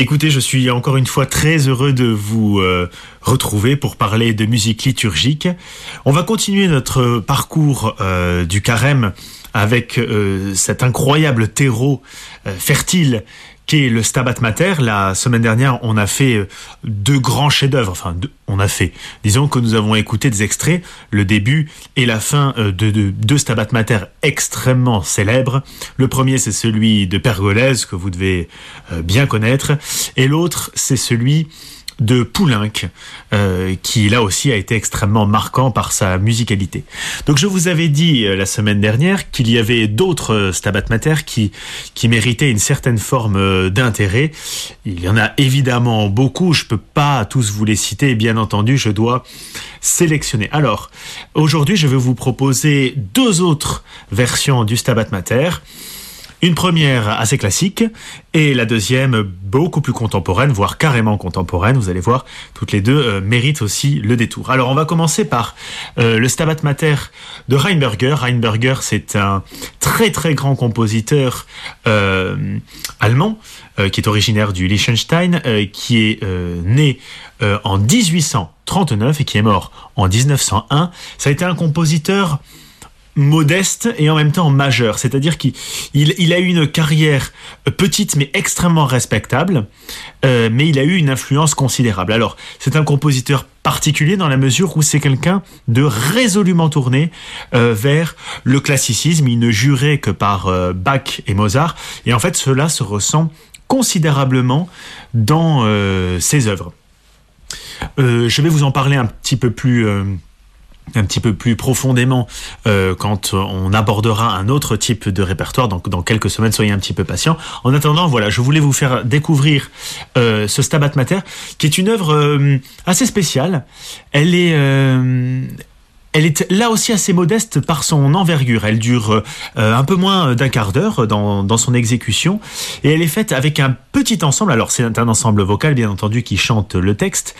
Écoutez, je suis encore une fois très heureux de vous euh, retrouver pour parler de musique liturgique. On va continuer notre parcours euh, du carême avec euh, cet incroyable terreau fertile qui est le Stabat Mater. La semaine dernière, on a fait euh, deux grands chefs-d'œuvre. Enfin, on a fait. Disons que nous avons écouté des extraits, le début et la fin euh, de deux Stabat Mater extrêmement célèbres. Le premier, c'est celui de Pergolèse, que vous devez euh, bien connaître. Et l'autre, c'est celui de Poulenc, euh, qui là aussi a été extrêmement marquant par sa musicalité. Donc je vous avais dit euh, la semaine dernière qu'il y avait d'autres euh, Stabat Mater qui, qui méritaient une certaine forme d'intérêt. Il y en a évidemment beaucoup, je peux pas tous vous les citer, bien entendu, je dois sélectionner. Alors, aujourd'hui, je vais vous proposer deux autres versions du Stabat Mater. Une première assez classique et la deuxième beaucoup plus contemporaine, voire carrément contemporaine. Vous allez voir, toutes les deux euh, méritent aussi le détour. Alors on va commencer par euh, le Stabat Mater de Reinberger. Reinberger, c'est un très très grand compositeur euh, allemand qui est originaire du Liechtenstein, qui est né en 1839 et qui est mort en 1901. Ça a été un compositeur modeste et en même temps majeur. C'est-à-dire qu'il il, a eu une carrière petite mais extrêmement respectable, euh, mais il a eu une influence considérable. Alors, c'est un compositeur particulier dans la mesure où c'est quelqu'un de résolument tourné euh, vers le classicisme. Il ne jurait que par euh, Bach et Mozart, et en fait cela se ressent considérablement dans ses œuvres. je vais vous en parler un petit peu plus un petit peu plus profondément euh, quand on abordera un autre type de répertoire. Donc dans quelques semaines, soyez un petit peu patient. En attendant, voilà, je voulais vous faire découvrir euh, ce Stabat Mater, qui est une œuvre euh, assez spéciale. Elle est elle est là aussi assez modeste par son envergure. Elle dure un peu moins d'un quart d'heure dans, dans, son exécution et elle est faite avec un petit ensemble. Alors c'est un ensemble vocal bien entendu qui chante le texte,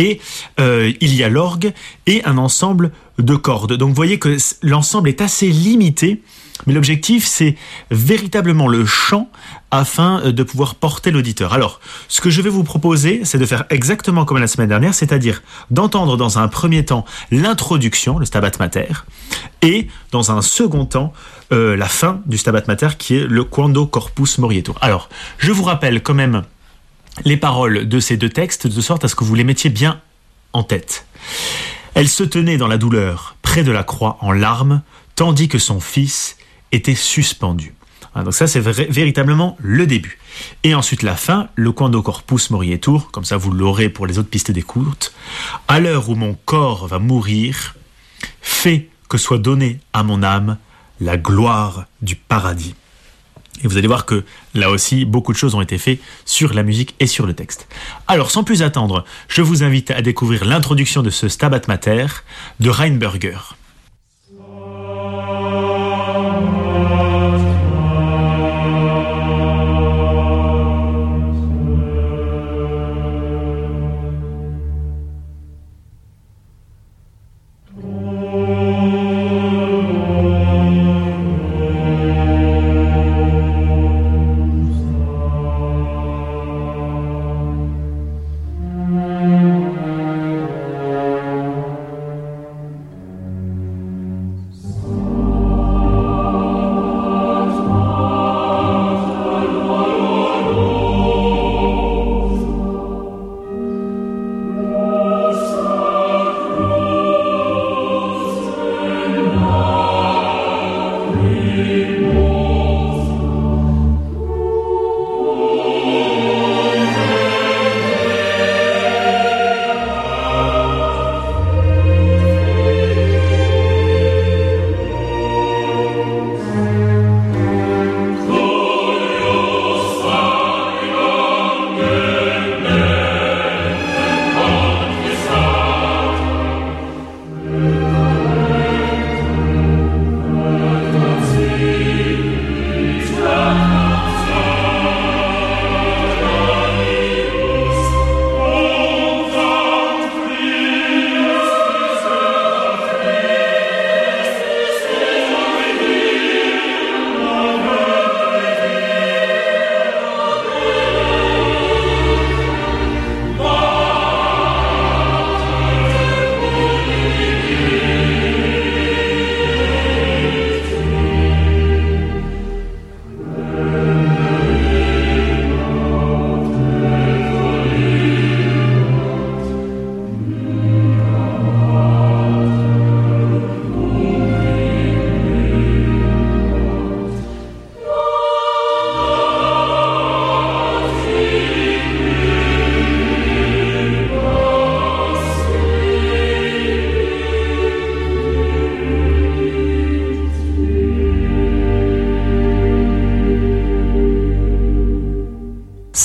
et euh, il y a l'orgue et un ensemble de cordes. Donc vous voyez que l'ensemble est assez limité, mais l'objectif c'est véritablement le chant afin euh, de pouvoir porter l'auditeur. Alors, ce que je vais vous proposer, c'est de faire exactement comme la semaine dernière, c'est-à-dire d'entendre dans un premier temps l'introduction, le Stabat Mater, et dans un second temps euh, la fin du Stabat Mater qui est le Quando Corpus Morietur. Alors, je vous rappelle quand même les paroles de ces deux textes de sorte à ce que vous les mettiez bien en tête. Elle se tenait dans la douleur, près de la croix, en larmes, tandis que son fils était suspendu. Donc ça, c'est véritablement le début. Et ensuite la fin, le quando corpus morietur, comme ça vous l'aurez pour les autres pistes d'écoute. À l'heure où mon corps va mourir, fais que soit donnée à mon âme la gloire du paradis. Et vous allez voir que là aussi, beaucoup de choses ont été faites sur la musique et sur le texte. Alors, sans plus attendre, je vous invite à découvrir l'introduction de ce Stabat Mater de Reinberger.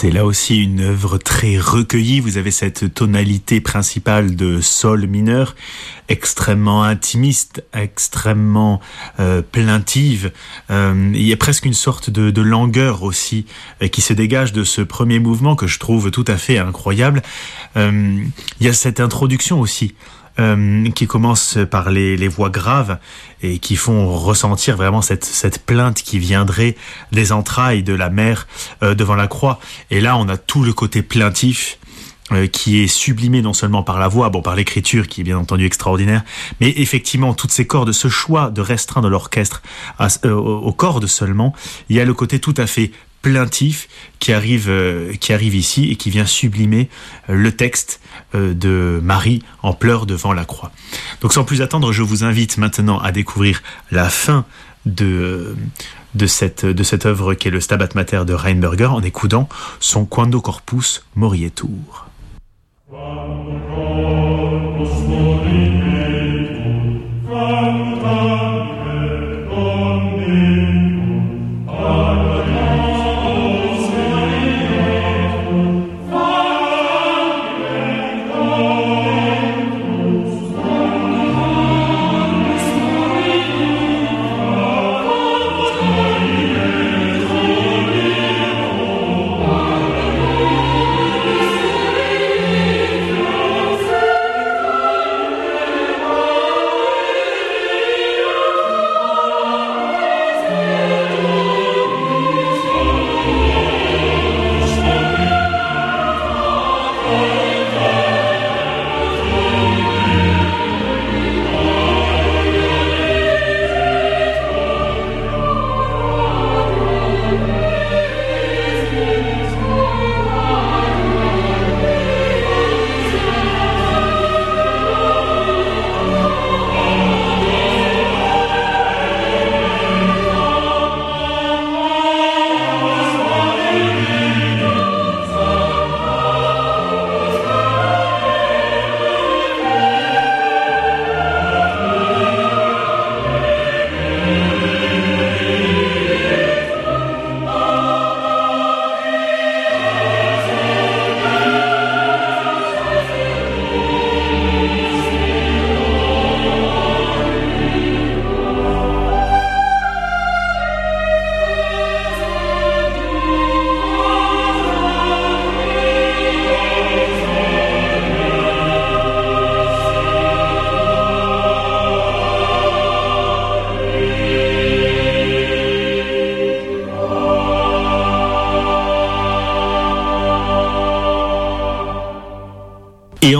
C'est là aussi une œuvre très recueillie. Vous avez cette tonalité principale de sol mineur, extrêmement intimiste, extrêmement euh, plaintive. Euh, il y a presque une sorte de, de langueur aussi euh, qui se dégage de ce premier mouvement que je trouve tout à fait incroyable. Euh, il y a cette introduction aussi euh, qui commence par les, les, voix graves et qui font ressentir vraiment cette, cette plainte qui viendrait des entrailles de la mère euh, devant la croix. Et là, on a tout le côté plaintif euh, qui est sublimé non seulement par la voix, bon par l'écriture qui est bien entendu extraordinaire, mais effectivement toutes ces cordes, ce choix de restreindre l'orchestre aux cordes seulement, il y a le côté tout à fait plaintif qui arrive, euh, qui arrive ici et qui vient sublimer euh, le texte euh, de Marie en pleurs devant la croix. Donc sans plus attendre, je vous invite maintenant à découvrir la fin de, de, cette, de cette œuvre qui est le Stabat Mater de Reinberger en écoutant son Quando Corpus Morietur. Et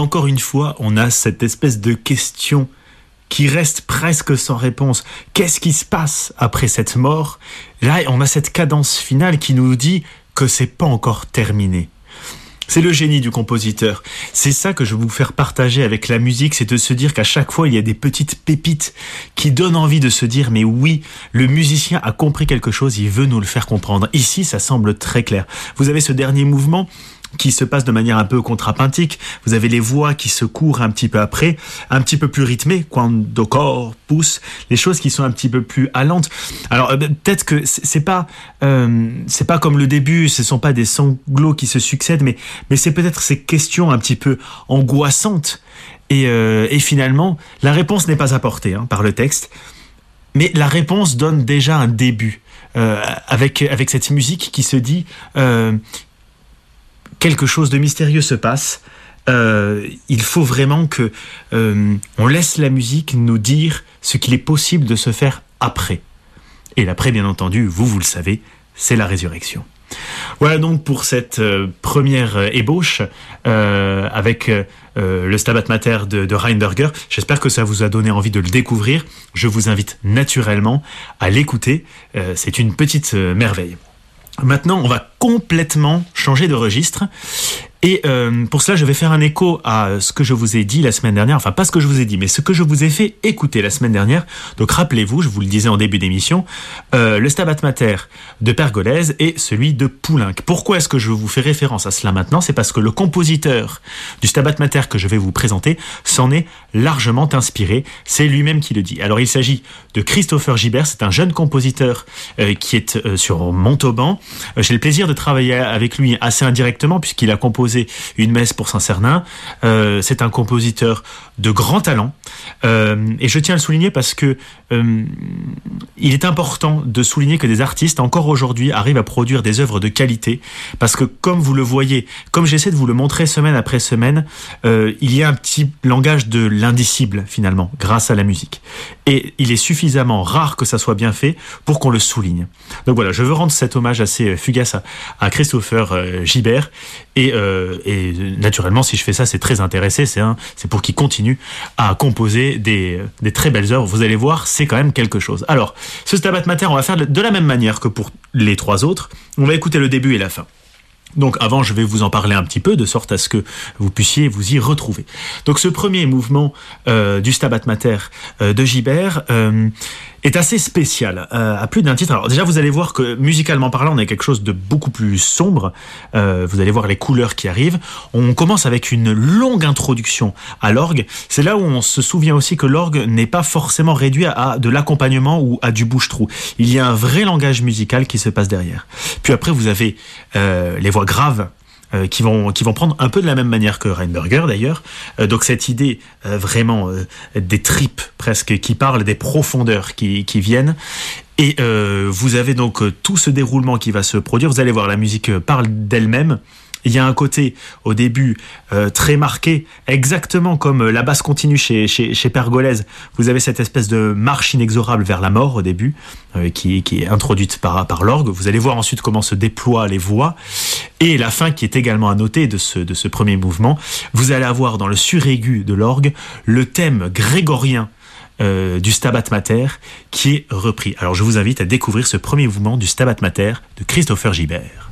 encore une fois, on a cette espèce de question qui reste presque sans réponse. Qu'est-ce qui se passe après cette mort? Là, on a cette cadence finale qui nous dit que c'est pas encore terminé. C'est le génie du compositeur. C'est ça que je veux vous faire partager avec la musique, c'est de se dire qu'à chaque fois, il y a des petites pépites qui donnent envie de se dire, mais oui, le musicien a compris quelque chose, il veut nous le faire comprendre. Ici, ça semble très clair. Vous avez ce dernier mouvement? Qui se passe de manière un peu contrapuntique. Vous avez les voix qui se courent un petit peu après, un petit peu plus rythmées, quando corps pousse, les choses qui sont un petit peu plus allantes. Alors euh, peut-être que c'est pas euh, c'est pas comme le début, ce sont pas des sanglots qui se succèdent, mais mais c'est peut-être ces questions un petit peu angoissantes. Et, euh, et finalement, la réponse n'est pas apportée hein, par le texte, mais la réponse donne déjà un début. Avec avec cette musique qui se dit quelque chose de mystérieux se passe. Euh, il faut vraiment que euh, on laisse la musique nous dire ce qu'il est possible de se faire après. Et l'après, bien entendu, vous, vous le savez, c'est la résurrection. Voilà donc pour cette euh, première ébauche avec le Stabat Mater de, de Reinberger. J'espère que ça vous a donné envie de le découvrir. Je vous invite naturellement à l'écouter. C'est une petite merveille. Maintenant, on va complètement changer de registre Et euh, pour cela, je vais faire un écho à ce que je vous ai dit la semaine dernière, enfin pas ce que je vous ai dit, mais ce que je vous ai fait écouter la semaine dernière. Donc rappelez-vous, je vous le disais en début d'émission, euh, le Stabat Mater de Pergolèse et celui de Poulenc. Pourquoi est-ce que je vous fais référence à cela maintenant? C'est parce que le compositeur du Stabat Mater que je vais vous présenter s'en est largement inspiré. C'est lui-même qui le dit. Alors il s'agit de Christopher Gibert, c'est un jeune compositeur euh, qui est sur Montauban. J'ai le plaisir de travailler avec lui assez indirectement puisqu'il a composé une messe pour Saint-Cernin. c'est un compositeur de grand talent et je tiens à le souligner parce que il est important de souligner que des artistes encore aujourd'hui arrivent à produire des œuvres de qualité parce que comme vous le voyez, comme j'essaie de vous le montrer semaine après semaine, il y a un petit langage de l'indicible finalement grâce à la musique. Et il est suffisamment rare que ça soit bien fait pour qu'on le souligne. Donc voilà, je veux rendre cet hommage assez euh, fugace à, Christopher euh, Gibert. Euh, et, naturellement, si je fais ça, c'est très intéressé. C'est pour qu'il continue à composer des, des très belles œuvres. Vous allez voir, c'est quand même quelque chose. Alors, ce Stabat Mater, on va faire de la même manière que pour les trois autres. On va écouter le début et la fin. Donc avant, je vais vous en parler un petit peu, de sorte à ce que vous puissiez vous y retrouver. Donc ce premier mouvement euh, du Stabat Mater euh, de Gibert euh, est assez spécial, euh, à plus d'un titre. Alors déjà, vous allez voir que musicalement parlant, on a quelque chose de beaucoup plus sombre. Euh, vous allez voir les couleurs qui arrivent. On commence avec une longue introduction à l'orgue. C'est là où on se souvient aussi que l'orgue n'est pas forcément réduit à, de l'accompagnement ou à du bouche-trou. Il y a un vrai langage musical qui se passe derrière. Puis après, vous avez euh, les voix graves euh, qui vont qui vont prendre un peu de la même manière que Reinberger d'ailleurs. Euh, donc cette idée euh, vraiment des tripes presque qui parlent des profondeurs qui, qui viennent. Et vous avez donc tout ce déroulement qui va se produire. Vous allez voir, la musique parle d'elle-même. Il y a un côté au début euh, très marqué, exactement comme euh, la basse continue chez, Pergolèse. Vous avez cette espèce de marche inexorable vers la mort au début, euh, qui, est introduite par, l'orgue. Vous allez voir ensuite comment se déploient les voix. Et la fin qui est également à noter de ce, de ce premier mouvement. Vous allez avoir dans le suraigu de l'orgue le thème grégorien du Stabat Mater qui est repris. Alors je vous invite à découvrir ce premier mouvement du Stabat Mater de Christopher Gibert.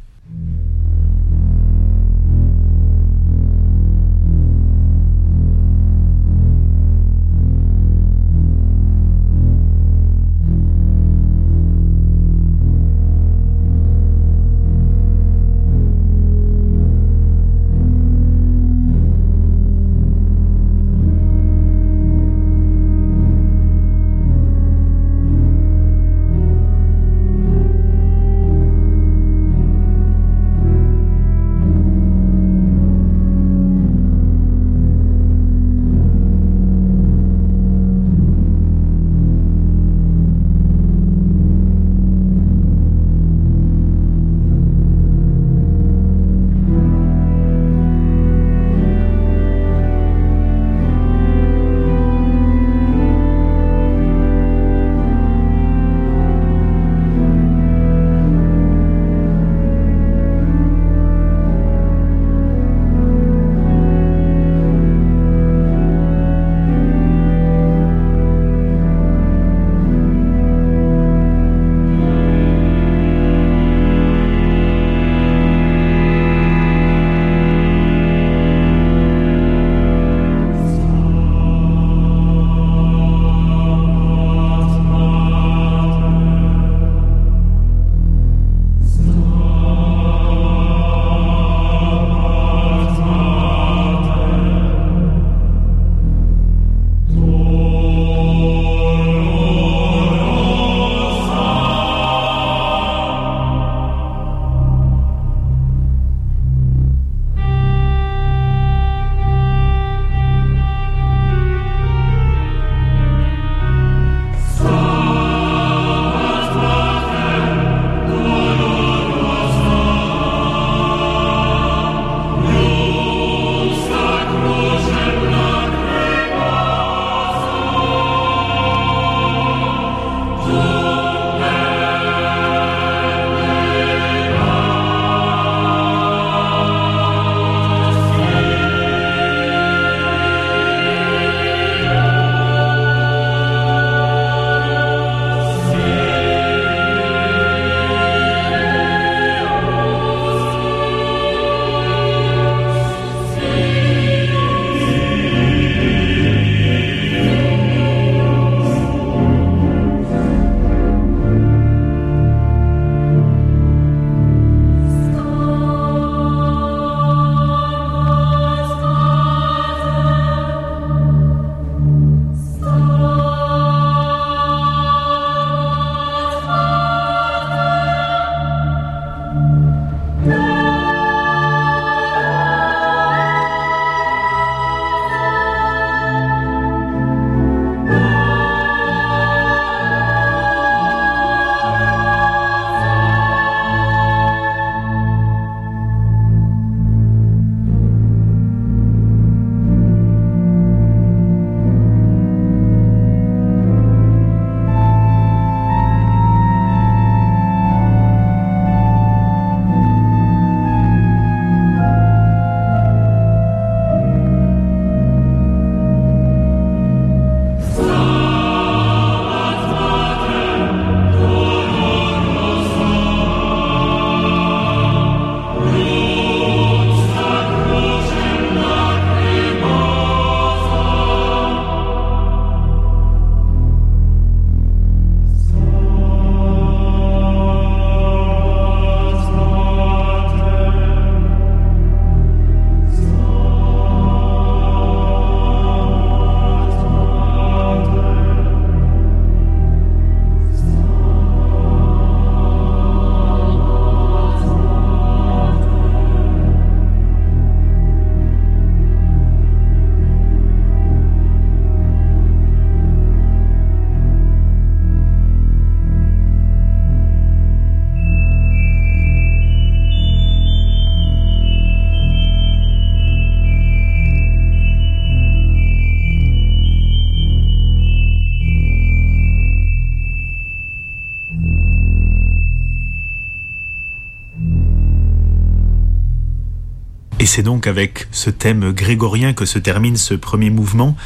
C'est donc avec ce thème grégorien que se termine ce premier mouvement,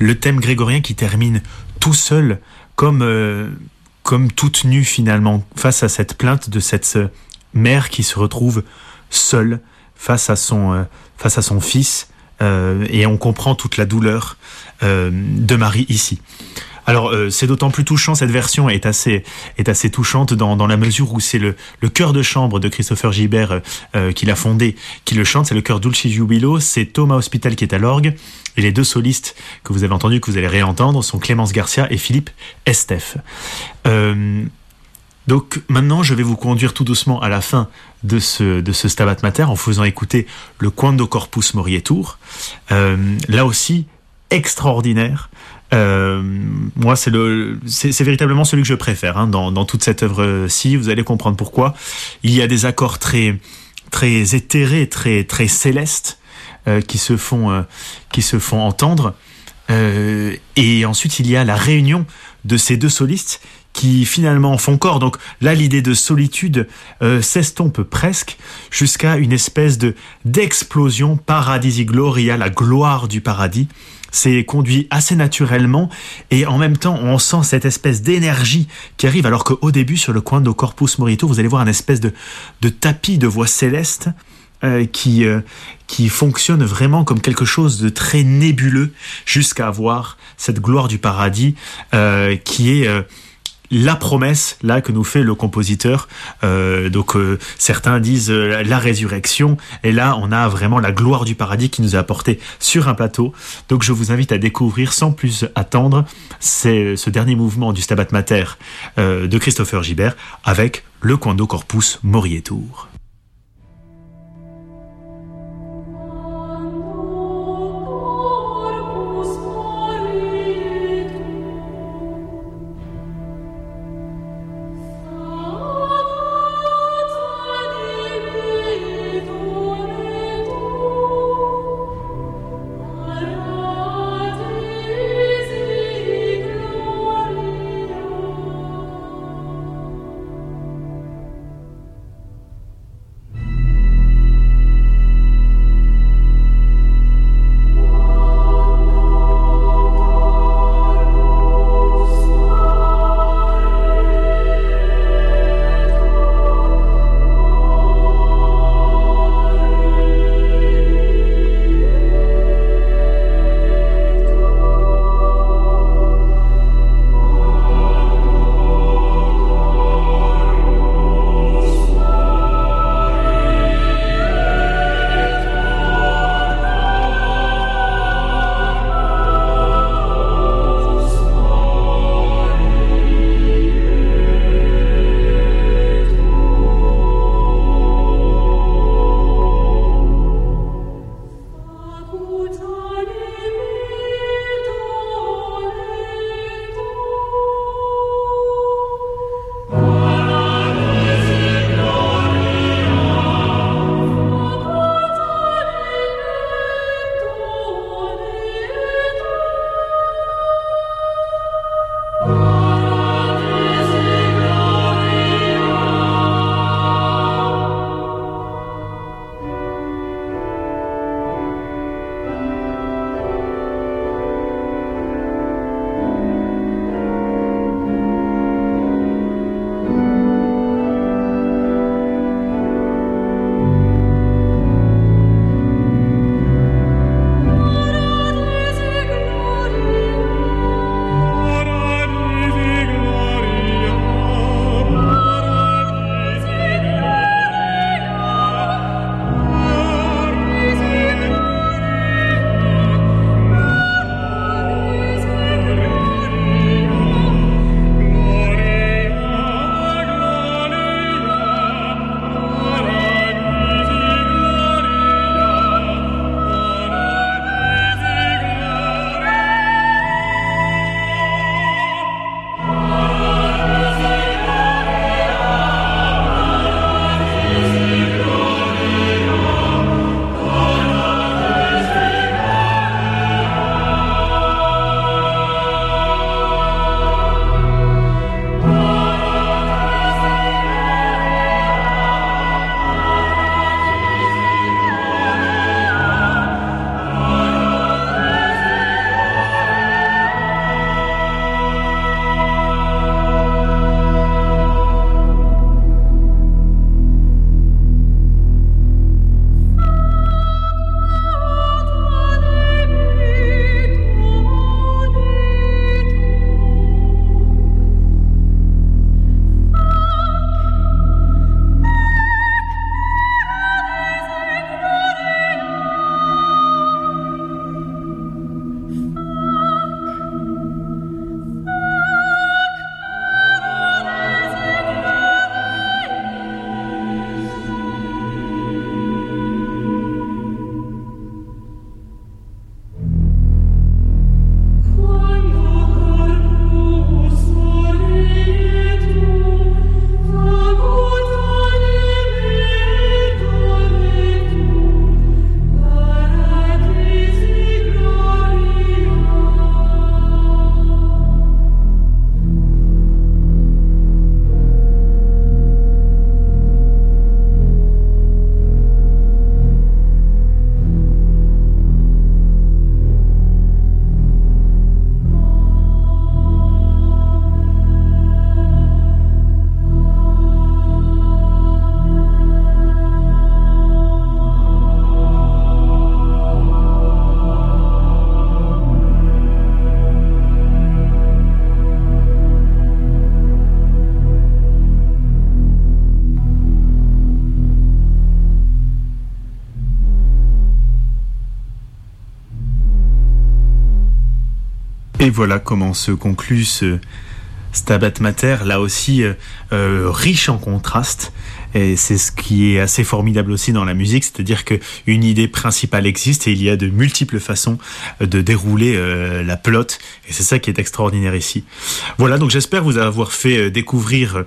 le thème grégorien qui termine tout seul, comme, euh, comme toute nue finalement, face à cette plainte de cette mère qui se retrouve seule face à son, euh, fils, euh, et on comprend toute la douleur de Marie ici. Alors euh, c'est d'autant plus touchant, cette version est assez, touchante dans, la mesure où c'est le, le de chambre de Christopher Gibert euh, euh, qui l'a fondé, qui le chante, c'est le chœur Dulce Jubilo, c'est Thomas Hospital qui est à l'orgue, et les deux solistes que vous avez entendus, que vous allez réentendre, sont Clémence Garcia et Philippe Estef. donc maintenant, je vais vous conduire tout doucement à la fin de ce, de Stabat Mater en faisant écouter le Quando Corpus Morietour. là aussi, extraordinaire. Euh, moi, c'est le, c'est véritablement celui que je préfère hein, dans, toute cette œuvre-ci. Vous allez comprendre pourquoi. Il y a des accords très, très éthérés, très, très célestes euh, qui se font, euh, qui se font entendre. Et ensuite, il y a la réunion de ces deux solistes qui finalement font corps. Donc là, l'idée de solitude s'estompe presque jusqu'à une espèce de d'explosion paradisi gloria, la gloire du paradis c'est conduit assez naturellement et en même temps on sent cette espèce d'énergie qui arrive alors qu'au début sur le coin de Corpus Morito vous allez voir un espèce de, tapis de voix céleste euh, qui, euh, qui fonctionne vraiment comme quelque chose de très nébuleux jusqu'à avoir cette gloire du paradis euh, qui est la promesse là que nous fait le compositeur. Euh, donc euh, certains disent euh, la résurrection et là on a vraiment la gloire du paradis qui nous est apportée sur un plateau. Donc je vous invite à découvrir sans plus attendre ce dernier mouvement du Stabat Mater de Christopher Gibert avec le Quando Corpus Morietur. Et voilà comment se conclut ce Stabat Mater, là aussi euh, euh, riche en contrastes. Et c'est ce qui est assez formidable aussi dans la musique, c'est-à-dire qu'une idée principale existe et il y a de multiples façons de dérouler euh, la pelote. Et c'est ça qui est extraordinaire ici. Voilà, donc j'espère vous avoir fait découvrir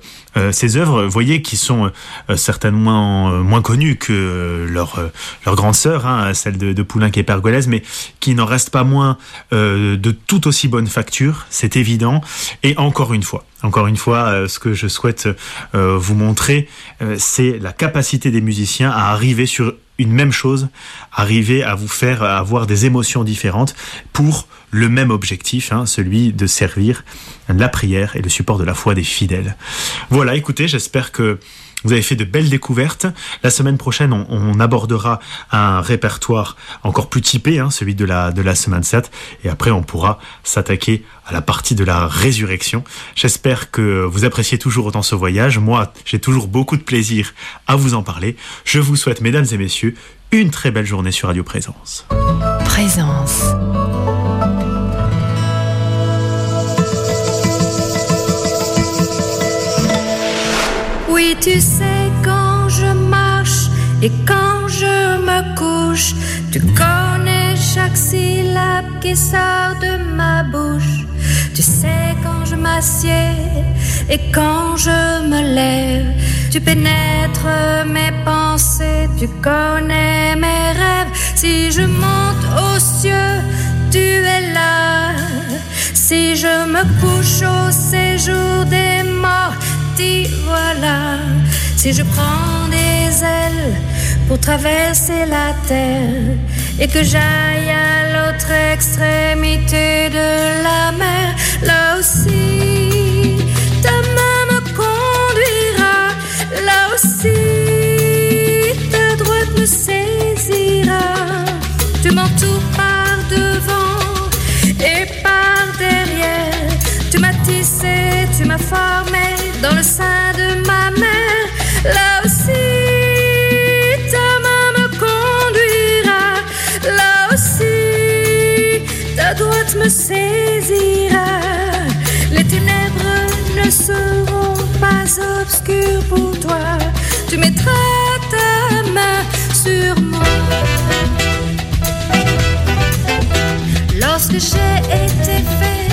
ces œuvres, voyez, qui sont certainement moins connues que leur, grande sœur, hein, celle de, de Poulenc et Pergolèse, mais qui n'en restent pas moins de tout aussi bonne facture, c'est évident. Et encore une fois, encore une fois, euh, ce que je souhaite euh, vous montrer, euh, c'est la capacité des musiciens à arriver sur une même chose, arriver à vous faire avoir des émotions différentes pour le même objectif, hein, celui de servir la prière et le support de la foi des fidèles. Voilà, écoutez, j'espère que vous avez fait de belles découvertes. La semaine prochaine, on, abordera un répertoire encore plus typé, hein, celui de la, de la semaine 7. Et après, on pourra s'attaquer à la partie de la résurrection. J'espère que vous appréciez toujours autant ce voyage. Moi, j'ai toujours beaucoup de plaisir à vous en parler. Je vous souhaite, mesdames et messieurs, une très belle journée sur Radio Présence. Présence. Tu sais, quand je marche et quand je me couche, tu connais chaque syllabe qui sort de ma bouche. Tu sais quand je m'assieds et quand je me lève, tu pénètres mes pensées, tu connais mes rêves. Si je monte aux cieux, tu es là. Si je me couche au séjour des morts, voilà. Si je prends des ailes pour traverser la terre et que j'aille à l'autre extrémité de la mer, là aussi, saisira. Les ténèbres ne seront pas obscures pour toi. Tu mettras ta main sur moi. Lorsque j'ai été fait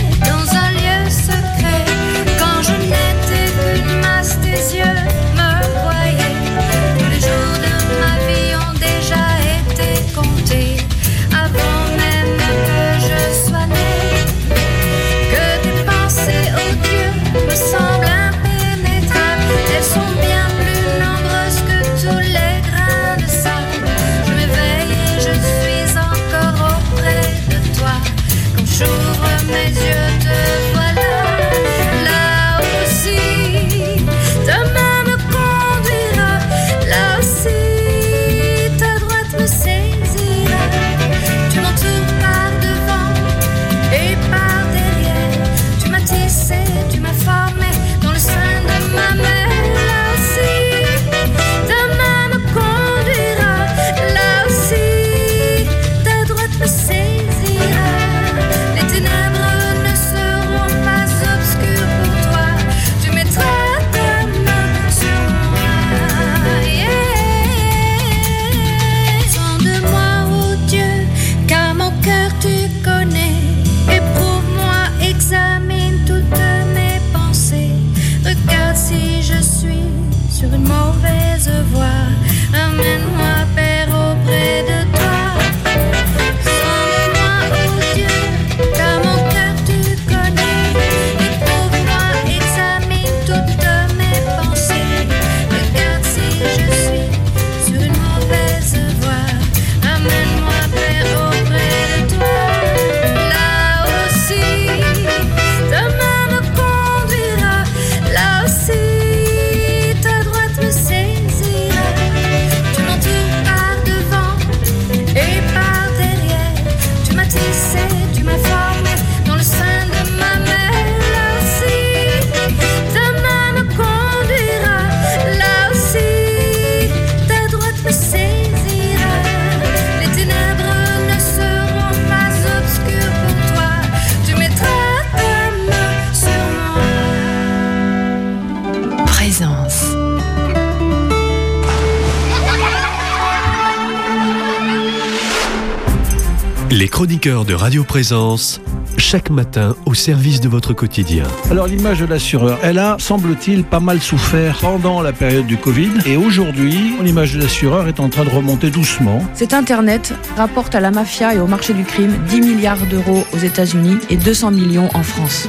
De Radio Présence, chaque matin au service de votre quotidien. Alors l'image de l'assureur, elle a, semble-t-il, pas mal souffert pendant la période du Covid. Et aujourd'hui, l'image de l'assureur est en train de remonter doucement. Cet Internet rapporte à la mafia et au marché du crime 10 milliards d'euros aux États-Unis et 200 millions en France.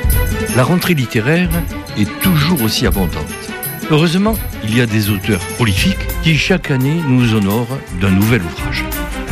La rentrée littéraire est toujours aussi abondante. Heureusement, il y a des auteurs prolifiques qui chaque année nous honorent d'un nouvel ouvrage.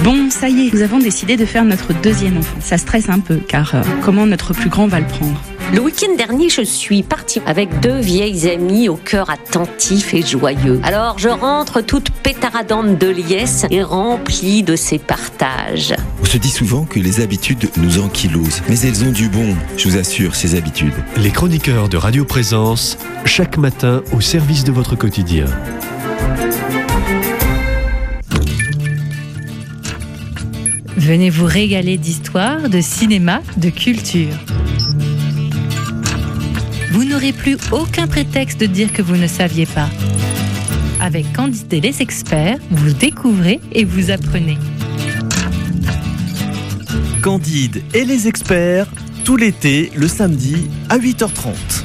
Bon, ça y est, nous avons décidé de faire notre deuxième enfant. Ça stresse un peu, car euh, comment notre plus grand va le prendre le week-end dernier, je suis partie avec deux vieilles amies au cœur attentif et joyeux. Alors je rentre toute pétaradante de liesse et remplie de ces partages. On se dit souvent que les habitudes nous ankylosent, mais elles ont du bon, je vous assure, ces habitudes. Les chroniqueurs de Radio Présence, chaque matin au service de votre quotidien. Venez vous régaler d'histoire, de cinéma, de culture. Vous n'aurez plus aucun prétexte de dire que vous ne saviez pas. Avec Candide et les experts, vous découvrez et vous apprenez. Candide et les experts, tout l'été, le samedi à 8h30.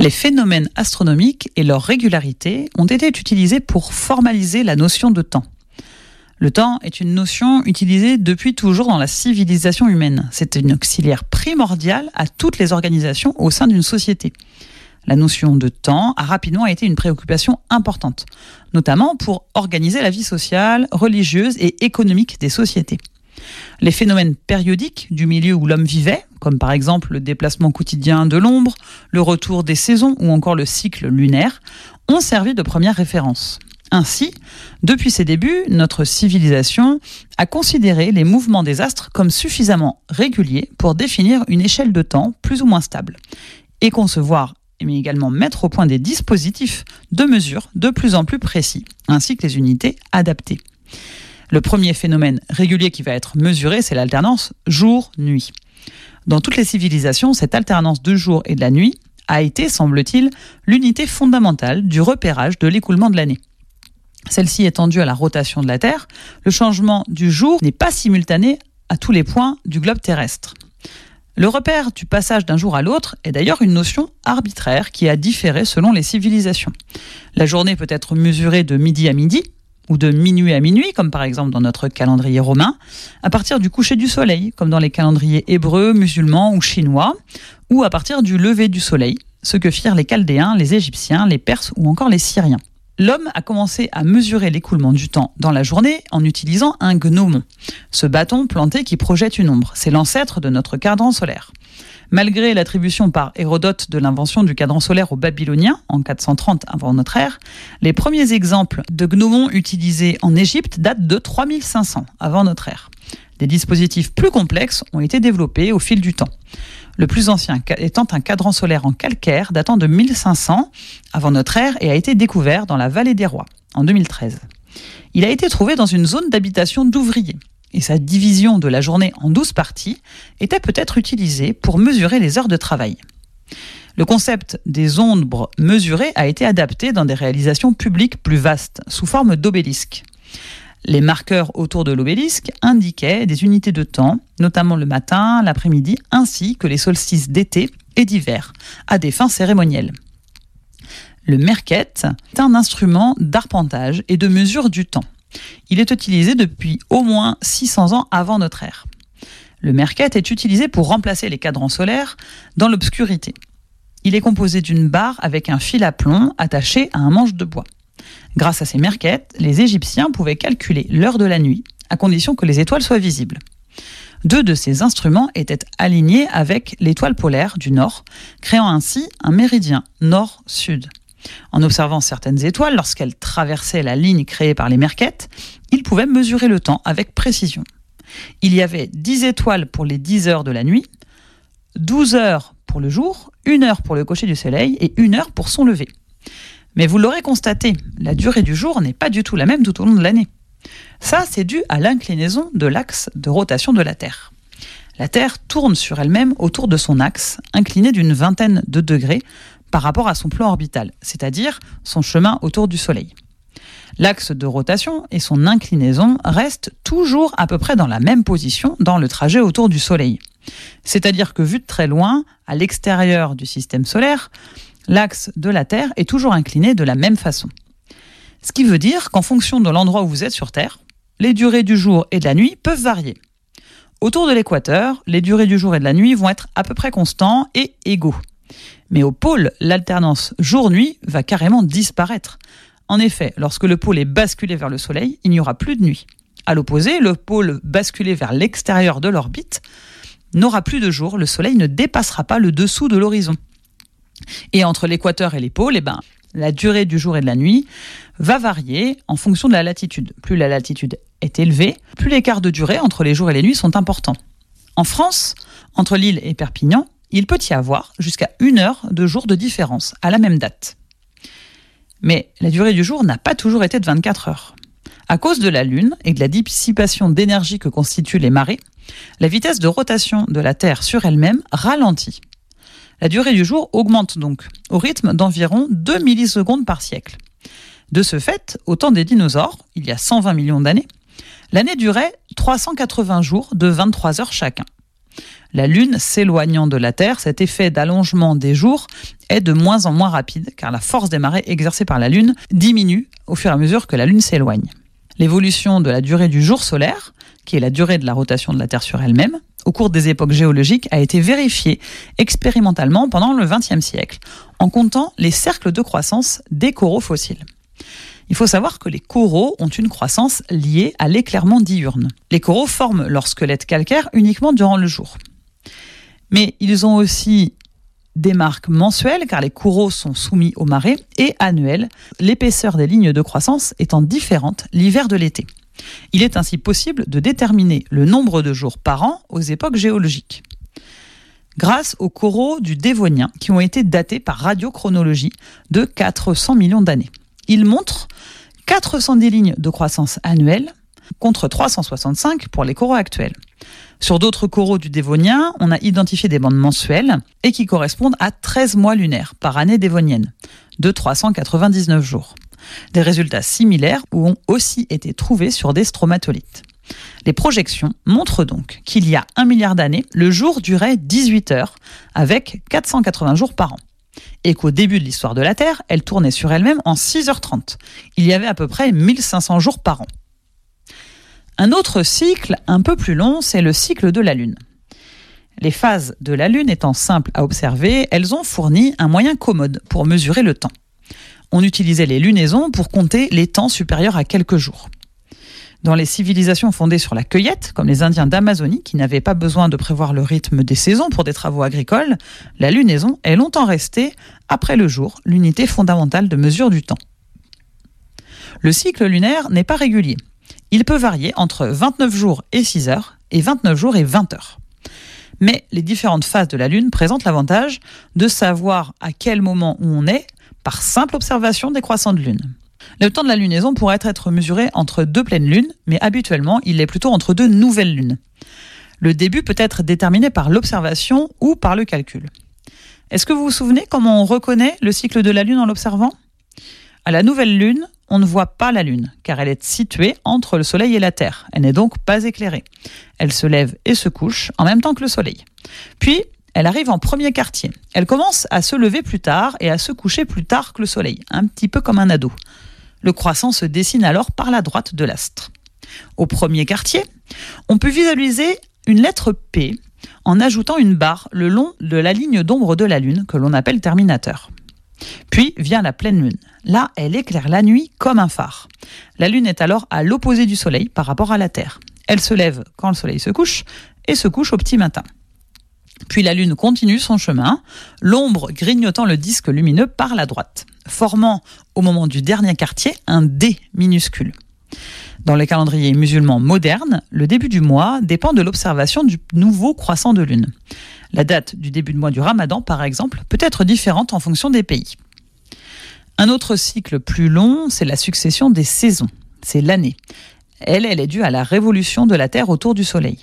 Les phénomènes astronomiques et leur régularité ont été utilisés pour formaliser la notion de temps. Le temps est une notion utilisée depuis toujours dans la civilisation humaine. C'est une auxiliaire primordiale à toutes les organisations au sein d'une société. La notion de temps a rapidement été une préoccupation importante, notamment pour organiser la vie sociale, religieuse et économique des sociétés. Les phénomènes périodiques du milieu où l'homme vivait, comme par exemple le déplacement quotidien de l'ombre, le retour des saisons ou encore le cycle lunaire, ont servi de première référence. Ainsi, depuis ses débuts, notre civilisation a considéré les mouvements des astres comme suffisamment réguliers pour définir une échelle de temps plus ou moins stable et concevoir mais également mettre au point des dispositifs de mesure de plus en plus précis, ainsi que les unités adaptées. Le premier phénomène régulier qui va être mesuré, c'est l'alternance jour-nuit. Dans toutes les civilisations, cette alternance de jour et de la nuit a été, semble-t-il, l'unité fondamentale du repérage de l'écoulement de l'année. Celle-ci étant due à la rotation de la Terre, le changement du jour n'est pas simultané à tous les points du globe terrestre. Le repère du passage d'un jour à l'autre est d'ailleurs une notion arbitraire qui a différé selon les civilisations. La journée peut être mesurée de midi à midi, ou de minuit à minuit, comme par exemple dans notre calendrier romain, à partir du coucher du soleil, comme dans les calendriers hébreux, musulmans ou chinois, ou à partir du lever du soleil, ce que firent les Chaldéens, les Égyptiens, les Perses ou encore les Syriens l'homme a commencé à mesurer l'écoulement du temps dans la journée en utilisant un gnomon, ce bâton planté qui projette une ombre. C'est l'ancêtre de notre cadran solaire. Malgré l'attribution par Hérodote de l'invention du cadran solaire aux Babyloniens en 430 avant notre ère, les premiers exemples de gnomons utilisés en Égypte datent de 3500 avant notre ère. Des dispositifs plus complexes ont été développés au fil du temps le plus ancien étant un cadran solaire en calcaire datant de 1500 avant notre ère et a été découvert dans la vallée des rois en 2013. Il a été trouvé dans une zone d'habitation d'ouvriers et sa division de la journée en 12 parties était peut-être utilisée pour mesurer les heures de travail. Le concept des ombres mesurées a été adapté dans des réalisations publiques plus vastes, sous forme d'obélisques. Les marqueurs autour de l'obélisque indiquaient des unités de temps, notamment le matin, l'après-midi, ainsi que les solstices d'été et d'hiver, à des fins cérémonielles. Le merket est un instrument d'arpentage et de mesure du temps. Il est utilisé depuis au moins 600 ans avant notre ère. Le merket est utilisé pour remplacer les cadrans solaires dans l'obscurité. Il est composé d'une barre avec un fil à plomb attaché à un manche de bois. Grâce à ces merquettes, les Égyptiens pouvaient calculer l'heure de la nuit, à condition que les étoiles soient visibles. Deux de ces instruments étaient alignés avec l'étoile polaire du Nord, créant ainsi un méridien nord-sud. En observant certaines étoiles, lorsqu'elles traversaient la ligne créée par les merquettes, ils pouvaient mesurer le temps avec précision. Il y avait 10 étoiles pour les 10 heures de la nuit, 12 heures pour le jour, 1 heure pour le cocher du soleil et 1 heure pour son lever. Mais vous l'aurez constaté, la durée du jour n'est pas du tout la même tout au long de l'année. Ça, c'est dû à l'inclinaison de l'axe de rotation de la Terre. La Terre tourne sur elle-même autour de son axe, incliné d'une vingtaine de degrés par rapport à son plan orbital, c'est-à-dire son chemin autour du Soleil. L'axe de rotation et son inclinaison restent toujours à peu près dans la même position dans le trajet autour du Soleil. C'est-à-dire que vu de très loin, à l'extérieur du système solaire, l'axe de la Terre est toujours incliné de la même façon. Ce qui veut dire qu'en fonction de l'endroit où vous êtes sur Terre, les durées du jour et de la nuit peuvent varier. Autour de l'équateur, les durées du jour et de la nuit vont être à peu près constants et égaux. Mais au pôle, l'alternance jour-nuit va carrément disparaître. En effet, lorsque le pôle est basculé vers le Soleil, il n'y aura plus de nuit. À l'opposé, le pôle basculé vers l'extérieur de l'orbite n'aura plus de jour, le Soleil ne dépassera pas le dessous de l'horizon. Et entre l'équateur et les pôles, eh ben, la durée du jour et de la nuit va varier en fonction de la latitude. Plus la latitude est élevée, plus l'écart de durée entre les jours et les nuits sont importants. En France, entre Lille et Perpignan, il peut y avoir jusqu'à une heure de jour de différence à la même date. Mais la durée du jour n'a pas toujours été de 24 heures. À cause de la Lune et de la dissipation d'énergie que constituent les marées, la vitesse de rotation de la Terre sur elle-même ralentit. La durée du jour augmente donc au rythme d'environ 2 millisecondes par siècle. De ce fait, au temps des dinosaures, il y a 120 millions d'années, l'année durait 380 jours de 23 heures chacun. La Lune s'éloignant de la Terre, cet effet d'allongement des jours est de moins en moins rapide car la force des marées exercée par la Lune diminue au fur et à mesure que la Lune s'éloigne. L'évolution de la durée du jour solaire, qui est la durée de la rotation de la Terre sur elle-même, au cours des époques géologiques, a été vérifiée expérimentalement pendant le XXe siècle, en comptant les cercles de croissance des coraux fossiles. Il faut savoir que les coraux ont une croissance liée à l'éclairement diurne. Les coraux forment leur squelette calcaire uniquement durant le jour. Mais ils ont aussi des marques mensuelles car les coraux sont soumis aux marées et annuelles, l'épaisseur des lignes de croissance étant différente l'hiver de l'été. Il est ainsi possible de déterminer le nombre de jours par an aux époques géologiques. Grâce aux coraux du Dévonien qui ont été datés par radiochronologie de 400 millions d'années. Ils montrent 410 lignes de croissance annuelle contre 365 pour les coraux actuels. Sur d'autres coraux du Dévonien, on a identifié des bandes mensuelles et qui correspondent à 13 mois lunaires par année dévonienne, de 399 jours. Des résultats similaires ont aussi été trouvés sur des stromatolites. Les projections montrent donc qu'il y a un milliard d'années, le jour durait 18 heures, avec 480 jours par an. Et qu'au début de l'histoire de la Terre, elle tournait sur elle-même en 6h30. Il y avait à peu près 1500 jours par an. Un autre cycle, un peu plus long, c'est le cycle de la Lune. Les phases de la Lune étant simples à observer, elles ont fourni un moyen commode pour mesurer le temps. On utilisait les lunaisons pour compter les temps supérieurs à quelques jours. Dans les civilisations fondées sur la cueillette, comme les Indiens d'Amazonie, qui n'avaient pas besoin de prévoir le rythme des saisons pour des travaux agricoles, la lunaison est longtemps restée, après le jour, l'unité fondamentale de mesure du temps. Le cycle lunaire n'est pas régulier. Il peut varier entre 29 jours et 6 heures et 29 jours et 20 heures. Mais les différentes phases de la Lune présentent l'avantage de savoir à quel moment on est par simple observation des croissants de Lune. Le temps de la lunaison pourrait être mesuré entre deux pleines lunes, mais habituellement il est plutôt entre deux nouvelles lunes. Le début peut être déterminé par l'observation ou par le calcul. Est-ce que vous vous souvenez comment on reconnaît le cycle de la Lune en l'observant? À la nouvelle Lune, on ne voit pas la Lune, car elle est située entre le Soleil et la Terre. Elle n'est donc pas éclairée. Elle se lève et se couche en même temps que le Soleil. Puis, elle arrive en premier quartier. Elle commence à se lever plus tard et à se coucher plus tard que le Soleil, un petit peu comme un ado. Le croissant se dessine alors par la droite de l'astre. Au premier quartier, on peut visualiser une lettre P en ajoutant une barre le long de la ligne d'ombre de la Lune que l'on appelle terminateur. Puis vient la pleine lune. Là, elle éclaire la nuit comme un phare. La lune est alors à l'opposé du soleil par rapport à la Terre. Elle se lève quand le soleil se couche et se couche au petit matin. Puis la lune continue son chemin, l'ombre grignotant le disque lumineux par la droite, formant au moment du dernier quartier un D minuscule. Dans les calendriers musulmans modernes, le début du mois dépend de l'observation du nouveau croissant de lune. La date du début de mois du ramadan, par exemple, peut être différente en fonction des pays. Un autre cycle plus long, c'est la succession des saisons. C'est l'année. Elle, elle est due à la révolution de la Terre autour du Soleil.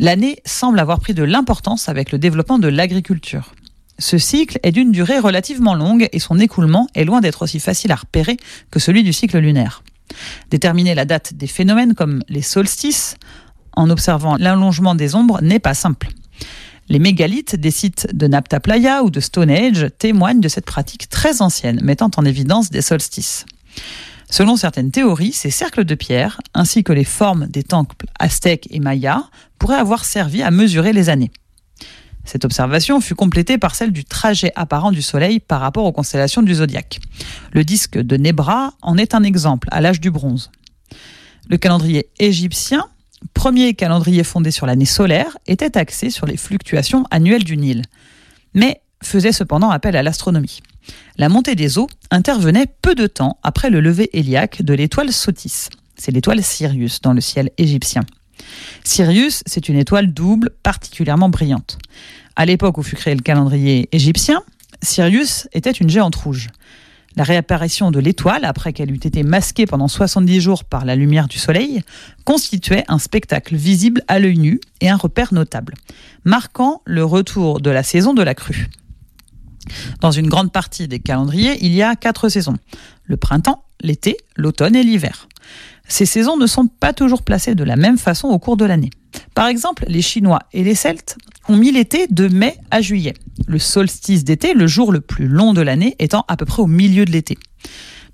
L'année semble avoir pris de l'importance avec le développement de l'agriculture. Ce cycle est d'une durée relativement longue et son écoulement est loin d'être aussi facile à repérer que celui du cycle lunaire. Déterminer la date des phénomènes comme les solstices en observant l'allongement des ombres n'est pas simple. Les mégalithes des sites de Napta Playa ou de Stonehenge témoignent de cette pratique très ancienne, mettant en évidence des solstices. Selon certaines théories, ces cercles de pierre, ainsi que les formes des temples aztèques et mayas, pourraient avoir servi à mesurer les années. Cette observation fut complétée par celle du trajet apparent du Soleil par rapport aux constellations du zodiaque. Le disque de Nebra en est un exemple à l'âge du bronze. Le calendrier égyptien, premier calendrier fondé sur l'année solaire, était axé sur les fluctuations annuelles du Nil, mais faisait cependant appel à l'astronomie. La montée des eaux intervenait peu de temps après le lever héliaque de l'étoile Sotis. C'est l'étoile Sirius dans le ciel égyptien. Sirius, c'est une étoile double particulièrement brillante. À l'époque où fut créé le calendrier égyptien, Sirius était une géante rouge. La réapparition de l'étoile, après qu'elle eût été masquée pendant 70 jours par la lumière du Soleil, constituait un spectacle visible à l'œil nu et un repère notable, marquant le retour de la saison de la crue. Dans une grande partie des calendriers, il y a quatre saisons. Le printemps, l'été, l'automne et l'hiver. Ces saisons ne sont pas toujours placées de la même façon au cours de l'année. Par exemple, les Chinois et les Celtes ont mis l'été de mai à juillet, le solstice d'été, le jour le plus long de l'année, étant à peu près au milieu de l'été.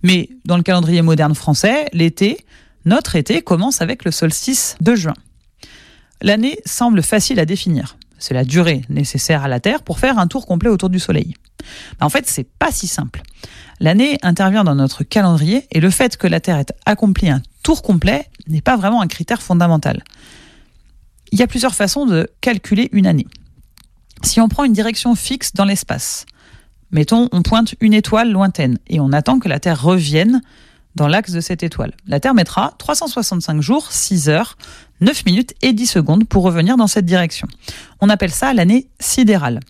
Mais dans le calendrier moderne français, l'été, notre été commence avec le solstice de juin. L'année semble facile à définir. C'est la durée nécessaire à la Terre pour faire un tour complet autour du Soleil. En fait, c'est pas si simple. L'année intervient dans notre calendrier et le fait que la Terre ait accompli un tour complet n'est pas vraiment un critère fondamental. Il y a plusieurs façons de calculer une année. Si on prend une direction fixe dans l'espace, mettons on pointe une étoile lointaine et on attend que la Terre revienne dans l'axe de cette étoile. La Terre mettra 365 jours, 6 heures, 9 minutes et 10 secondes pour revenir dans cette direction. On appelle ça l'année sidérale.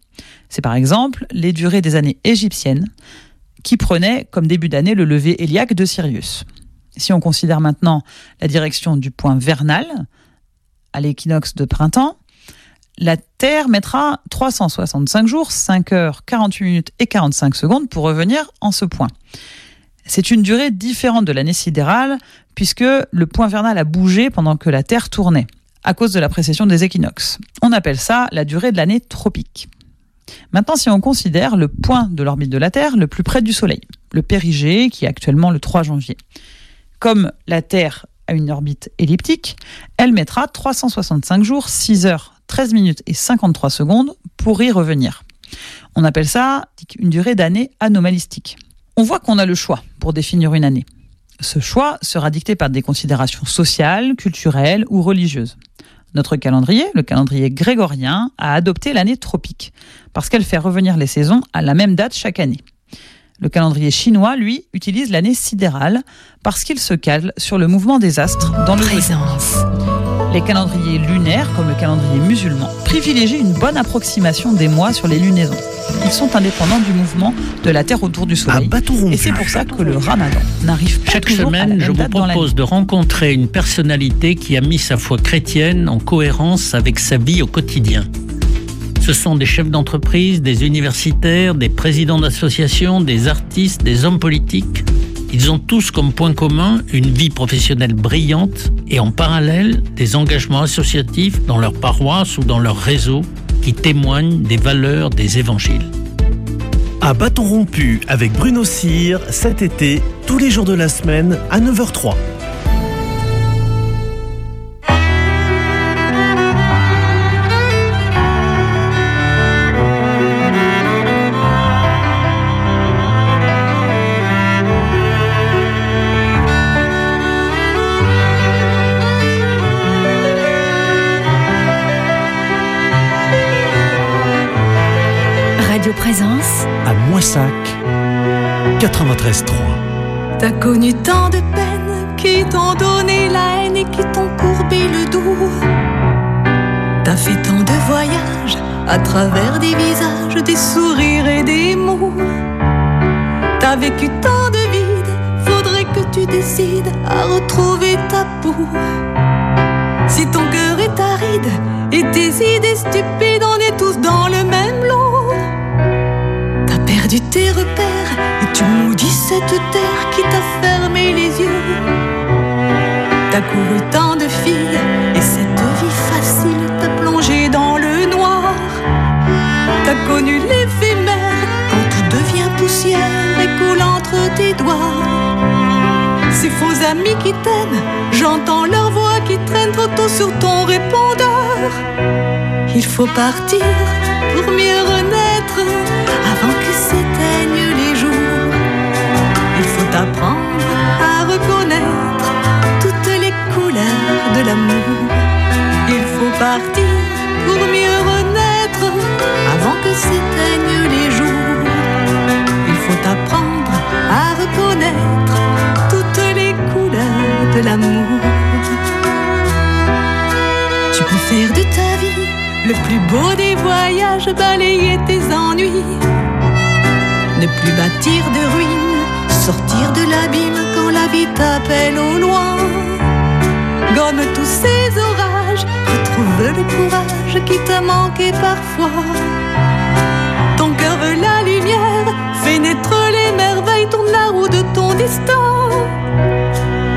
C'est par exemple les durées des années égyptiennes qui prenaient comme début d'année le lever héliaque de Sirius. Si on considère maintenant la direction du point vernal, à l'équinoxe de printemps, la Terre mettra 365 jours, 5 heures, 48 minutes et 45 secondes pour revenir en ce point. C'est une durée différente de l'année sidérale puisque le point vernal a bougé pendant que la Terre tournait à cause de la précession des équinoxes. On appelle ça la durée de l'année tropique. Maintenant, si on considère le point de l'orbite de la Terre le plus près du Soleil, le périgée, qui est actuellement le 3 janvier. Comme la Terre a une orbite elliptique, elle mettra 365 jours, 6 heures, 13 minutes et 53 secondes pour y revenir. On appelle ça une durée d'année anomalistique. On voit qu'on a le choix pour définir une année. Ce choix sera dicté par des considérations sociales, culturelles ou religieuses. Notre calendrier, le calendrier grégorien, a adopté l'année tropique, parce qu'elle fait revenir les saisons à la même date chaque année. Le calendrier chinois, lui, utilise l'année sidérale parce qu'il se cale sur le mouvement des astres dans le Présence. Les calendriers lunaires, comme le calendrier musulman, privilégient une bonne approximation des mois sur les lunaisons. Ils sont indépendants du mouvement de la Terre autour du Soleil. Et c'est pour ça que le ramadan n'arrive pas Chaque toujours à la semaine, même je vous propose de rencontrer une personnalité qui a mis sa foi chrétienne en cohérence avec sa vie au quotidien. Ce sont des chefs d'entreprise, des universitaires, des présidents d'associations, des artistes, des hommes politiques. Ils ont tous comme point commun une vie professionnelle brillante et en parallèle des engagements associatifs dans leur paroisse ou dans leur réseau qui témoignent des valeurs des évangiles. À bâton rompu avec Bruno Cyr, cet été, tous les jours de la semaine à 9h03. 93.3. T'as connu tant de peines qui t'ont donné la haine et qui t'ont courbé le dos. T'as fait tant de voyages à travers des visages, des sourires et des mots. T'as vécu tant de vide, faudrait que tu décides à retrouver ta peau. Si ton cœur est aride et tes idées stupides, on est tous dans le même lot. Tes repères et tu maudis cette terre qui t'a fermé les yeux. T'as couru tant de filles et cette vie facile t'a plongé dans le noir. T'as connu l'éphémère quand tout devient poussière et coule entre tes doigts. Ces faux amis qui t'aiment, j'entends leur voix qui traîne trop tôt sur ton répondeur. Il faut partir pour mieux renaître de l'amour. Il faut partir pour mieux renaître avant que s'éteignent les jours. Il faut apprendre à reconnaître toutes les couleurs de l'amour. Tu peux faire de ta vie le plus beau des voyages, balayer tes ennuis. Ne plus bâtir de ruines, sortir de l'abîme quand la vie t'appelle au loin. Gomme tous ces orages, retrouve le courage qui t'a manqué parfois. Ton cœur veut la lumière, fais naître les merveilles, tourne la roue de ton destin.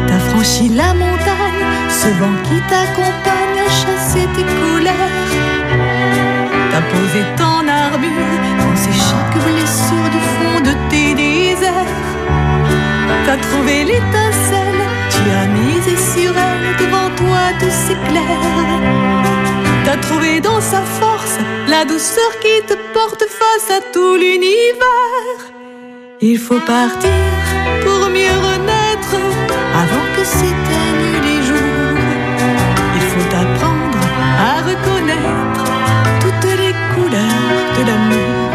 T'as franchi la montagne, ce vent qui t'accompagne a chassé tes colères. T'as posé ton armure, c'est chaque blessure du fond de tes déserts. T'as trouvé l'étincelle, s'éclaire. T'as trouvé dans sa force la douceur qui te porte face à tout l'univers. Il faut partir pour mieux renaître avant que s'éteignent les jours. Il faut apprendre à reconnaître toutes les couleurs de l'amour.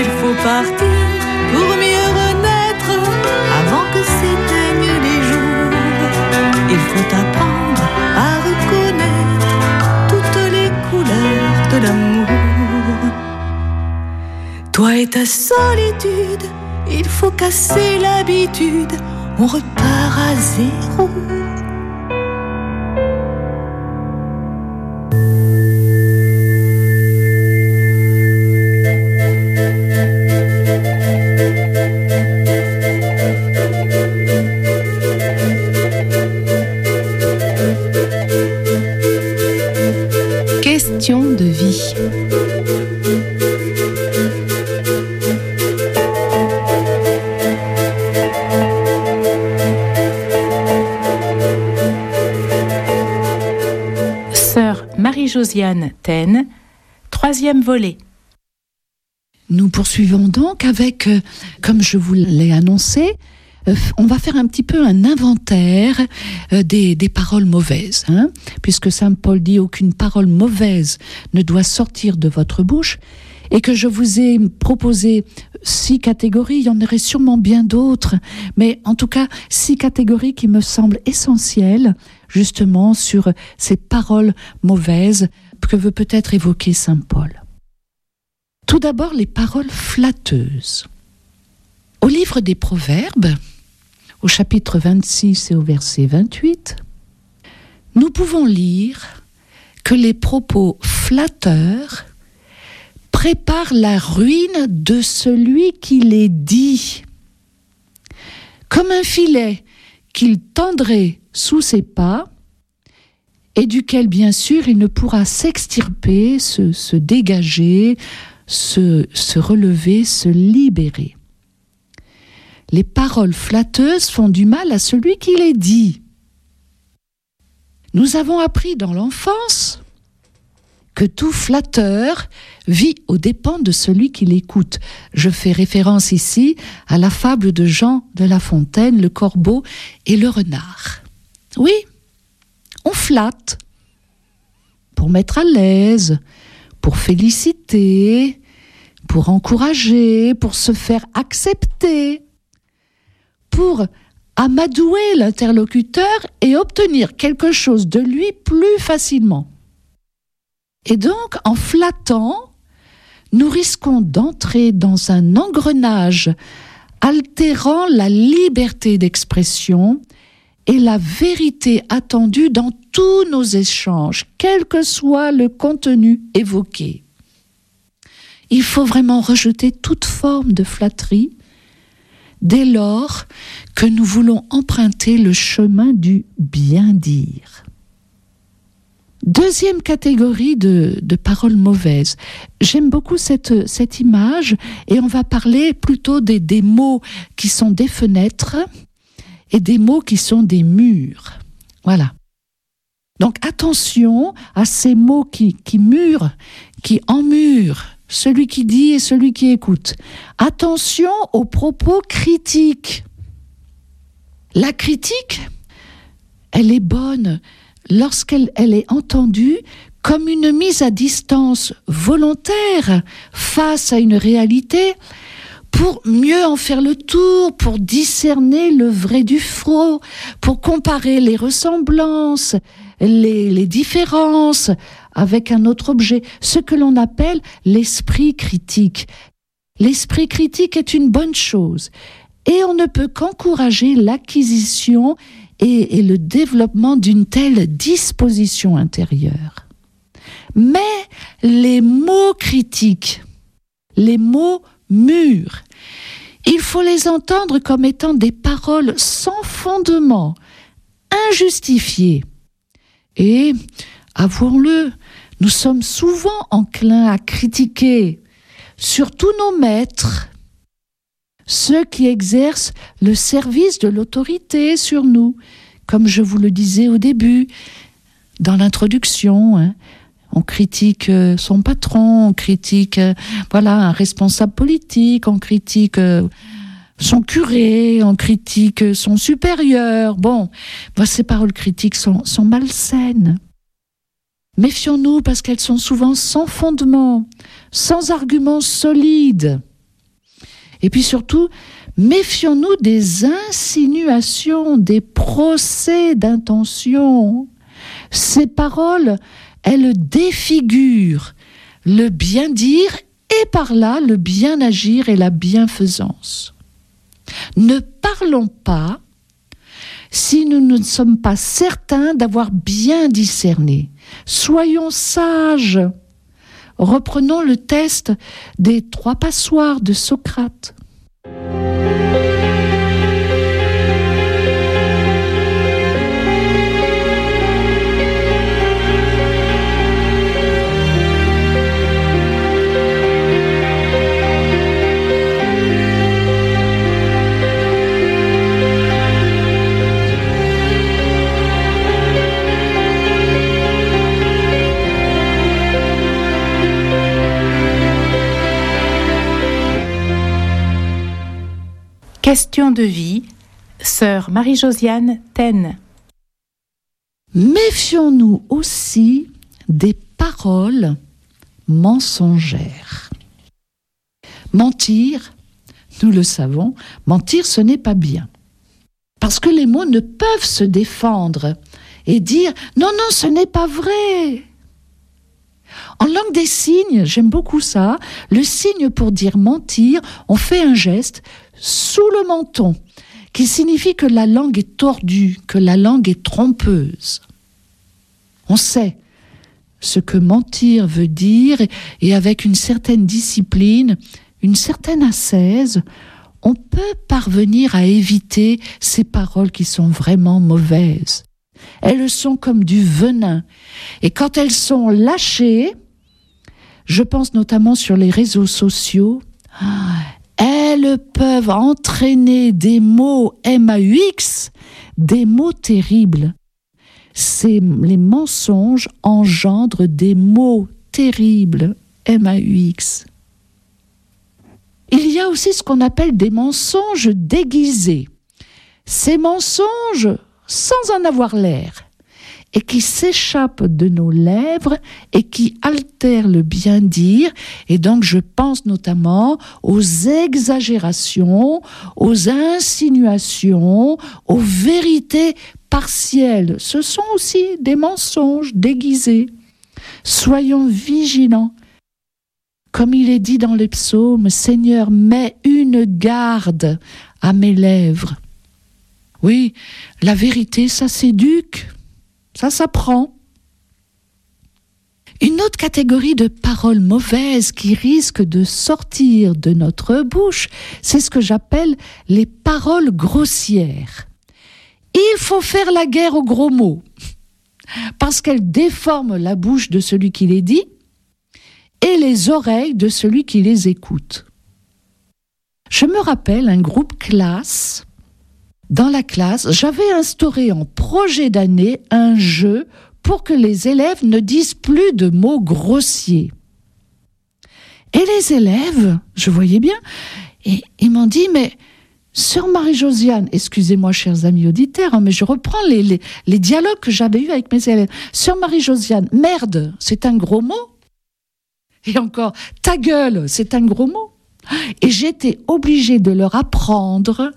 Il faut partir pour mieux renaître avant que s'éteignent les jours. Il faut apprendre Toi et ta solitude, il faut casser l'habitude. On repart à zéro. Taine, troisième volet. Nous poursuivons donc avec, euh, comme je vous l'ai annoncé, euh, on va faire un petit peu un inventaire euh, des, des paroles mauvaises, hein, puisque Saint Paul dit aucune parole mauvaise ne doit sortir de votre bouche, et que je vous ai proposé six catégories, il y en aurait sûrement bien d'autres, mais en tout cas six catégories qui me semblent essentielles justement sur ces paroles mauvaises que veut peut-être évoquer Saint Paul. Tout d'abord les paroles flatteuses. Au livre des Proverbes, au chapitre 26 et au verset 28, nous pouvons lire que les propos flatteurs préparent la ruine de celui qui les dit. Comme un filet qu'il tendrait sous ses pas et duquel, bien sûr, il ne pourra s'extirper, se, se dégager, se, se relever, se libérer. Les paroles flatteuses font du mal à celui qui les dit. Nous avons appris dans l'enfance que tout flatteur vit aux dépens de celui qui l'écoute. Je fais référence ici à la fable de Jean de La Fontaine, le corbeau et le renard. Oui, on flatte pour mettre à l'aise, pour féliciter, pour encourager, pour se faire accepter, pour amadouer l'interlocuteur et obtenir quelque chose de lui plus facilement. Et donc, en flattant, nous risquons d'entrer dans un engrenage altérant la liberté d'expression et la vérité attendue dans tous nos échanges, quel que soit le contenu évoqué. Il faut vraiment rejeter toute forme de flatterie dès lors que nous voulons emprunter le chemin du bien dire. Deuxième catégorie de, de paroles mauvaises. J'aime beaucoup cette, cette image et on va parler plutôt des, des mots qui sont des fenêtres et des mots qui sont des murs. Voilà. Donc attention à ces mots qui, qui murent, qui emmurent celui qui dit et celui qui écoute. Attention aux propos critiques. La critique, elle est bonne lorsqu'elle elle est entendue comme une mise à distance volontaire face à une réalité pour mieux en faire le tour, pour discerner le vrai du faux, pour comparer les ressemblances, les, les différences avec un autre objet, ce que l'on appelle l'esprit critique. L'esprit critique est une bonne chose et on ne peut qu'encourager l'acquisition et, et, le développement d'une telle disposition intérieure. Mais les mots critiques, les mots mûrs, il faut les entendre comme étant des paroles sans fondement, injustifiées. Et, avouons-le, nous sommes souvent enclins à critiquer, surtout nos maîtres, ceux qui exercent le service de l'autorité sur nous, comme je vous le disais au début, dans l'introduction. Hein. On critique euh, son patron, on critique euh, voilà un responsable politique, on critique euh, son curé, on critique son supérieur. Bon, ces paroles critiques sont, sont malsaines. Méfions-nous parce qu'elles sont souvent sans fondement, sans arguments solides. Et puis surtout, méfions-nous des insinuations, des procès d'intention. Ces paroles, elles défigurent le bien dire et par là le bien agir et la bienfaisance. Ne parlons pas si nous ne sommes pas certains d'avoir bien discerné. Soyons sages. Reprenons le test des trois passoires de Socrate. Question de vie, sœur Marie-Josiane Taine. Méfions-nous aussi des paroles mensongères. Mentir, nous le savons, mentir ce n'est pas bien. Parce que les mots ne peuvent se défendre et dire non, non, ce n'est pas vrai. En langue des signes, j'aime beaucoup ça, le signe pour dire mentir, on fait un geste sous le menton, qui signifie que la langue est tordue, que la langue est trompeuse. On sait ce que mentir veut dire et avec une certaine discipline, une certaine ascèse, on peut parvenir à éviter ces paroles qui sont vraiment mauvaises. Elles sont comme du venin. Et quand elles sont lâchées, je pense notamment sur les réseaux sociaux, elles peuvent entraîner des mots MAUX, des mots terribles. Les mensonges engendrent des mots terribles MAUX. Il y a aussi ce qu'on appelle des mensonges déguisés. Ces mensonges, sans en avoir l'air, et qui s'échappent de nos lèvres et qui altèrent le bien dire. Et donc je pense notamment aux exagérations, aux insinuations, aux vérités partielles. Ce sont aussi des mensonges déguisés. Soyons vigilants. Comme il est dit dans les psaumes, Seigneur, mets une garde à mes lèvres. Oui, la vérité, ça s'éduque. Ça s'apprend. Une autre catégorie de paroles mauvaises qui risquent de sortir de notre bouche, c'est ce que j'appelle les paroles grossières. Il faut faire la guerre aux gros mots, parce qu'elles déforment la bouche de celui qui les dit et les oreilles de celui qui les écoute. Je me rappelle un groupe classe. Dans la classe, j'avais instauré en projet d'année un jeu pour que les élèves ne disent plus de mots grossiers. Et les élèves, je voyais bien, et ils m'ont dit, mais Sœur Marie-Josiane, excusez-moi chers amis auditeurs, hein, mais je reprends les, les dialogues que j'avais eus avec mes élèves. Sœur Marie-Josiane, merde, c'est un gros mot Et encore, ta gueule, c'est un gros mot Et j'étais obligée de leur apprendre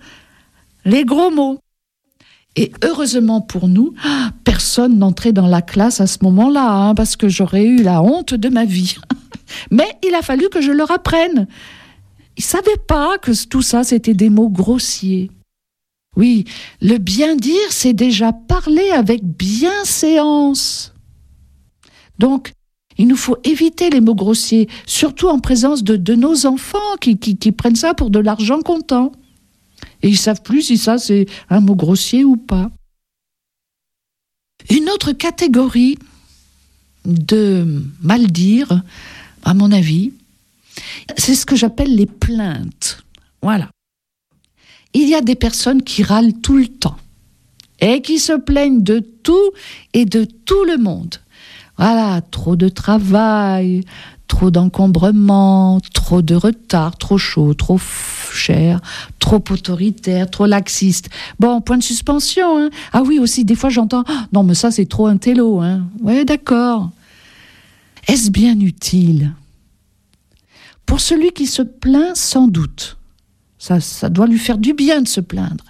les gros mots. Et heureusement pour nous, personne n'entrait dans la classe à ce moment-là, hein, parce que j'aurais eu la honte de ma vie. Mais il a fallu que je leur apprenne. Ils ne savaient pas que tout ça, c'était des mots grossiers. Oui, le bien dire, c'est déjà parler avec bienséance. Donc, il nous faut éviter les mots grossiers, surtout en présence de, de nos enfants qui, qui prennent ça pour de l'argent comptant et ils savent plus si ça c'est un mot grossier ou pas. Une autre catégorie de mal dire, à mon avis, c'est ce que j'appelle les plaintes. Voilà. Il y a des personnes qui râlent tout le temps et qui se plaignent de tout et de tout le monde. Voilà, trop de travail, trop d'encombrement, trop de retard, trop chaud, trop cher, trop autoritaire, trop laxiste. Bon, point de suspension. Hein. Ah oui, aussi, des fois j'entends ah, non, mais ça c'est trop un télo. Hein. Ouais, d'accord. Est-ce bien utile? Pour celui qui se plaint, sans doute. Ça, ça doit lui faire du bien de se plaindre.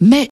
Mais